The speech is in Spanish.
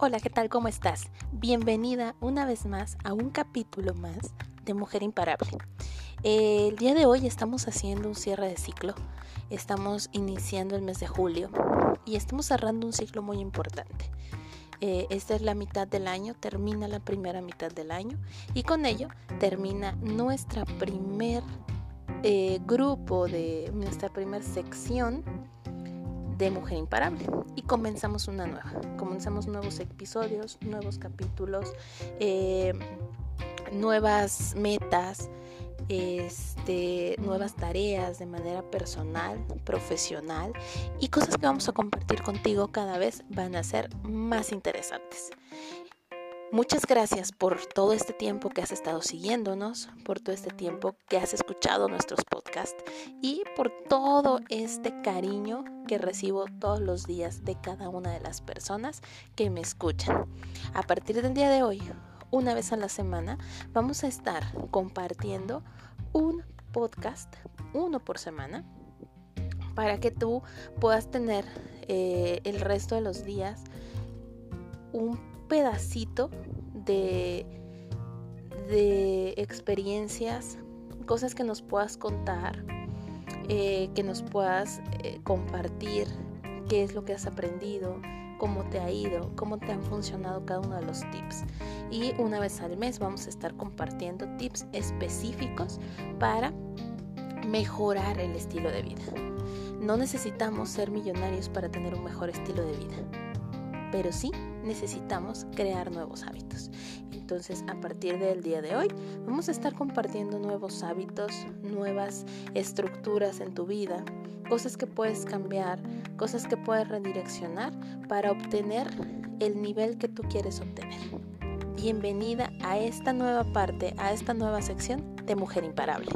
Hola, ¿qué tal? ¿Cómo estás? Bienvenida una vez más a un capítulo más de Mujer Imparable. el día de hoy estamos haciendo un cierre de ciclo. Estamos iniciando el mes de julio y estamos cerrando un ciclo muy importante. Eh, esta es la mitad del año, termina la primera mitad del año y con ello termina nuestra primer eh, grupo de nuestra primera sección de Mujer Imparable y comenzamos una nueva. Comenzamos nuevos episodios, nuevos capítulos, eh, nuevas metas, este, nuevas tareas de manera personal, profesional y cosas que vamos a compartir contigo cada vez van a ser más interesantes. Muchas gracias por todo este tiempo que has estado siguiéndonos, por todo este tiempo que has escuchado nuestros podcasts y por todo este cariño que recibo todos los días de cada una de las personas que me escuchan. A partir del día de hoy, una vez a la semana, vamos a estar compartiendo un podcast, uno por semana, para que tú puedas tener eh, el resto de los días un pedacito de, de experiencias, cosas que nos puedas contar, eh, que nos puedas eh, compartir qué es lo que has aprendido, cómo te ha ido, cómo te han funcionado cada uno de los tips. Y una vez al mes vamos a estar compartiendo tips específicos para mejorar el estilo de vida. No necesitamos ser millonarios para tener un mejor estilo de vida pero sí necesitamos crear nuevos hábitos. Entonces, a partir del día de hoy, vamos a estar compartiendo nuevos hábitos, nuevas estructuras en tu vida, cosas que puedes cambiar, cosas que puedes redireccionar para obtener el nivel que tú quieres obtener. Bienvenida a esta nueva parte, a esta nueva sección de Mujer Imparable.